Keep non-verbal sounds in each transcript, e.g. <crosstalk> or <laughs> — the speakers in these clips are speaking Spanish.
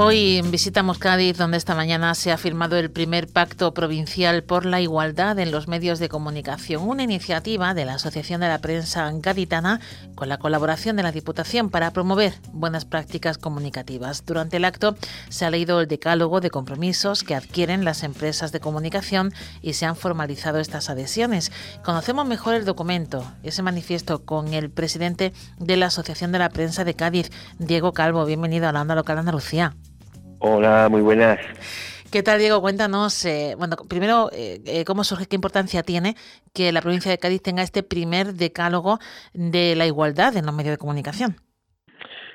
Hoy visitamos Cádiz, donde esta mañana se ha firmado el primer pacto provincial por la igualdad en los medios de comunicación, una iniciativa de la Asociación de la Prensa Gaditana con la colaboración de la Diputación para promover buenas prácticas comunicativas. Durante el acto se ha leído el decálogo de compromisos que adquieren las empresas de comunicación y se han formalizado estas adhesiones. Conocemos mejor el documento, ese manifiesto, con el presidente de la Asociación de la Prensa de Cádiz, Diego Calvo. Bienvenido a la Onda Local Andalucía. Hola, muy buenas. ¿Qué tal, Diego? Cuéntanos, eh, bueno, primero, eh, eh, ¿cómo surge, qué importancia tiene que la provincia de Cádiz tenga este primer decálogo de la igualdad en los medios de comunicación?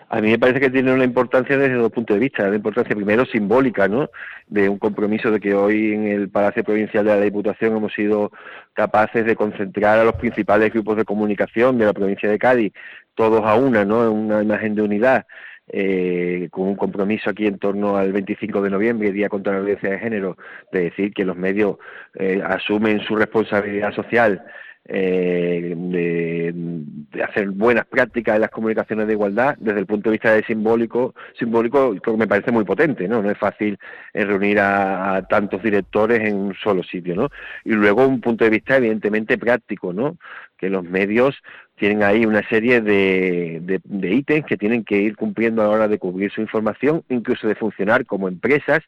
A mí me parece que tiene una importancia desde dos puntos de vista. La importancia primero simbólica, ¿no? De un compromiso de que hoy en el Palacio Provincial de la Diputación hemos sido capaces de concentrar a los principales grupos de comunicación de la provincia de Cádiz, todos a una, ¿no? En una imagen de unidad eh, con un compromiso aquí en torno al 25 de noviembre, Día contra la Violencia de Género, de decir que los medios eh, asumen su responsabilidad social eh, de, hacer buenas prácticas en las comunicaciones de igualdad desde el punto de vista de simbólico simbólico me parece muy potente no no es fácil eh, reunir a, a, tantos directores en un solo sitio no y luego un punto de vista evidentemente práctico no que los medios tienen ahí una serie de, de, ítems que tienen que ir cumpliendo a la hora de cubrir su información, incluso de funcionar como empresas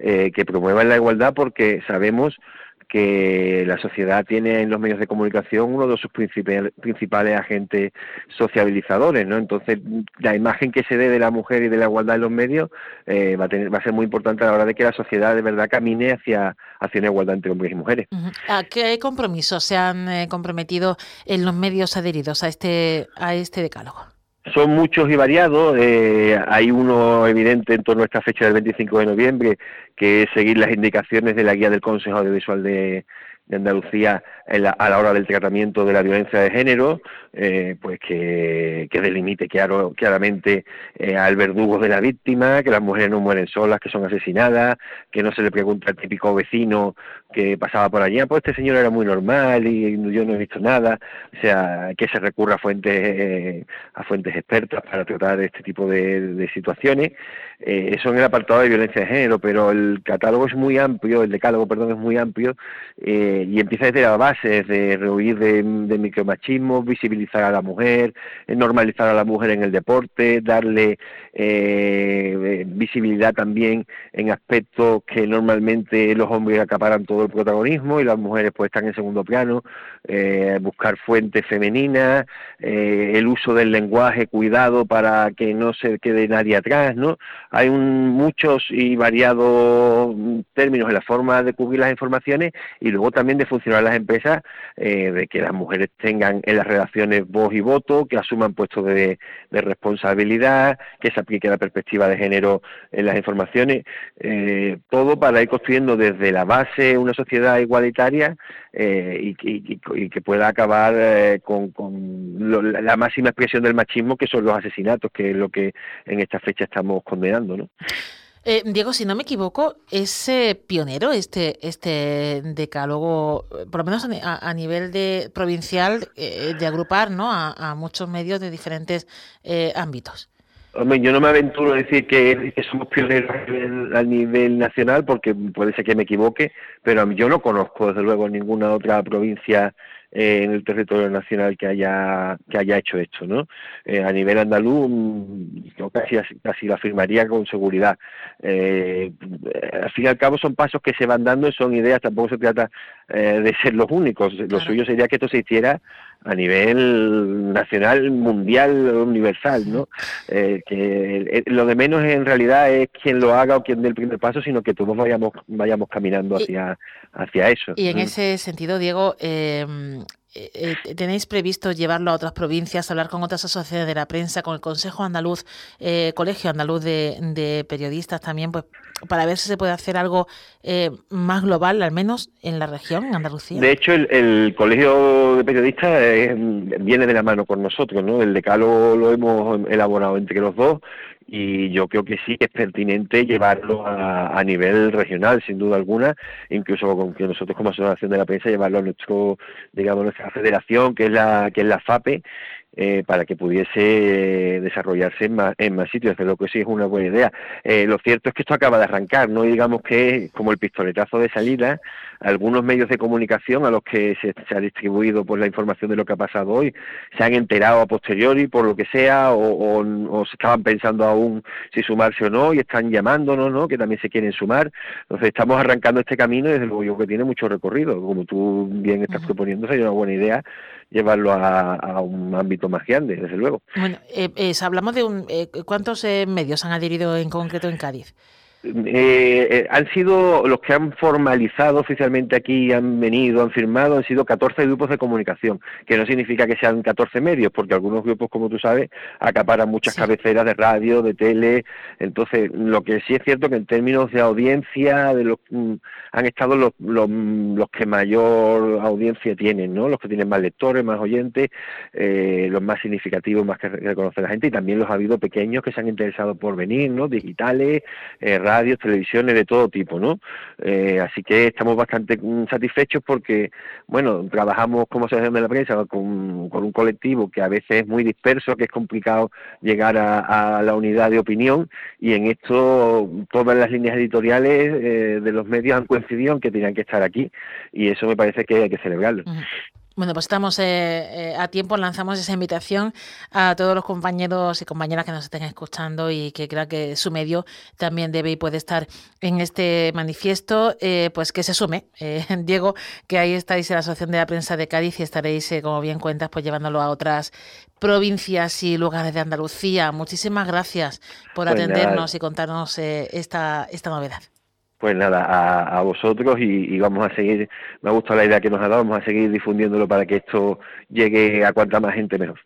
eh, que promuevan la igualdad, porque sabemos que la sociedad tiene en los medios de comunicación uno de sus principales agentes sociabilizadores, ¿no? Entonces, la imagen que se dé de la mujer y de la igualdad en los medios eh, va, a tener, va a ser muy importante a la hora de que la sociedad de verdad camine hacia, hacia una igualdad entre hombres y mujeres. ¿A qué compromisos se han eh, comprometido en los medios adheridos a este, a este decálogo? Son muchos y variados. Eh, hay uno evidente en torno a esta fecha del 25 de noviembre, que es seguir las indicaciones de la guía del Consejo Audiovisual de, de Andalucía a la hora del tratamiento de la violencia de género, eh, pues que, delimite claro, claramente eh, al verdugo de la víctima, que las mujeres no mueren solas, que son asesinadas, que no se le pregunta al típico vecino que pasaba por allí, ah, pues este señor era muy normal y yo no he visto nada, o sea, que se recurra a fuentes, eh, a fuentes expertas para tratar este tipo de, situaciones. eso en el apartado de violencia de género, pero el catálogo es muy amplio, el decálogo, perdón, es muy amplio y empieza desde la base de rehuir de, micromachismo, visibilizar a la mujer, eh, normalizar a la mujer en el deporte, darle eh, visibilidad también en aspectos que normalmente los hombres acaparan todo el protagonismo y las mujeres pues están en segundo plano, eh, buscar fuentes femeninas, el uso del lenguaje, cuidado para que no se quede nadie atrás, ¿no? Hay muchos y variados términos en la forma de cubrir las informaciones y luego también de funcionar las empresas eh, de que las mujeres tengan en las relaciones voz y voto, que asuman puestos de, responsabilidad, que se aplique la perspectiva de género en las informaciones, eh, todo para ir construyendo desde la base una sociedad igualitaria eh, y, que pueda acabar con, la máxima expresión del machismo, que son los asesinatos, que es lo que en esta fecha estamos condenando. ¿no? Eh, Diego, si no me equivoco, es eh, pionero este, este decálogo, por lo menos a, nivel de provincial, eh, de agrupar ¿no? a, muchos medios de diferentes ámbitos. Yo no me aventuro a decir que, somos pioneros a nivel, nacional, porque puede ser que me equivoque, pero yo no conozco, desde luego, ninguna otra provincia eh, en el territorio nacional que haya que haya hecho esto, ¿no? Eh, a nivel andaluz, yo casi casi lo afirmaría con seguridad. Eh, al fin y al cabo son pasos que se van dando y son ideas, tampoco se trata de ser los únicos. Lo suyo sería que esto se hiciera a nivel nacional, mundial, universal, ¿no? Eh, que lo de menos en realidad es quien lo haga o quien dé el primer paso, sino que todos vayamos vayamos caminando hacia, hacia eso. Y en ese sentido, Diego, eh, eh, eh, ¿tenéis previsto llevarlo a otras provincias, hablar con otras asociaciones de la prensa, con el Consejo Andaluz, eh, Colegio Andaluz de, Periodistas también, pues para ver si se puede hacer algo más global, al menos en la región, en Andalucía? De hecho, el, Colegio de Periodistas viene de la mano con nosotros, ¿no? El decalo lo hemos elaborado entre los dos y yo creo que sí es pertinente llevarlo a, nivel regional, sin duda alguna, incluso con que nosotros como asociación de la prensa llevarlo a nuestro, digamos, nuestra federación, que es la, que es la FAPE, eh, para que pudiese eh, desarrollarse en más, en más sitios. Creo que sí es una buena idea. Eh, lo cierto es que esto acaba de arrancar, no digamos que como el pistoletazo de salida, algunos medios de comunicación a los que se, ha distribuido pues, la información de lo que ha pasado hoy se han enterado a posteriori por lo que sea o, o, se estaban pensando aún si sumarse o no y están llamándonos, ¿no? que también se quieren sumar. Entonces estamos arrancando este camino y desde luego yo que tiene mucho recorrido. Como tú bien estás proponiendo, sería una buena idea llevarlo a, un ámbito más grande, desde luego. Bueno, eh, hablamos de un, eh, ¿cuántos eh, medios han adherido en concreto en Cádiz? Eh, eh, han sido los que han formalizado oficialmente aquí, han venido, han firmado, han sido 14 grupos de comunicación, que no significa que sean 14 medios, porque algunos grupos, como tú sabes, acaparan muchas cabeceras de radio, de tele. Entonces, lo que sí es cierto que en términos de audiencia, de los, mm, han estado los, los, los, que mayor audiencia tienen, ¿no? Los que tienen más lectores, más oyentes, eh, los más significativos, más que reconoce la gente, y también los ha habido pequeños que se han interesado por venir, ¿no? Digitales, eh, radios, televisiones de todo tipo, ¿no? Eh, así que estamos bastante mm, satisfechos porque, bueno, trabajamos como asociación de la prensa con, un colectivo que a veces es muy disperso, que es complicado llegar a, la unidad de opinión y en esto todas las líneas editoriales eh, de los medios han coincidido en que tenían que estar aquí y eso me parece que hay que celebrarlo. Bueno, pues estamos eh, eh, a tiempo, lanzamos esa invitación a todos los compañeros y compañeras que nos estén escuchando y que crean que su medio también debe y puede estar en este manifiesto, eh, pues que se sume. <laughs> Diego, que ahí estáis en la Asociación de la Prensa de Cádiz y estaréis, como bien cuentas, pues llevándolo a otras provincias y lugares de Andalucía. Muchísimas gracias por pues atendernos y contarnos esta, esta novedad. Pues nada, a, vosotros y, vamos a seguir, me ha gustado la idea que nos ha dado, vamos a seguir difundiéndolo para que esto llegue a cuanta más gente mejor.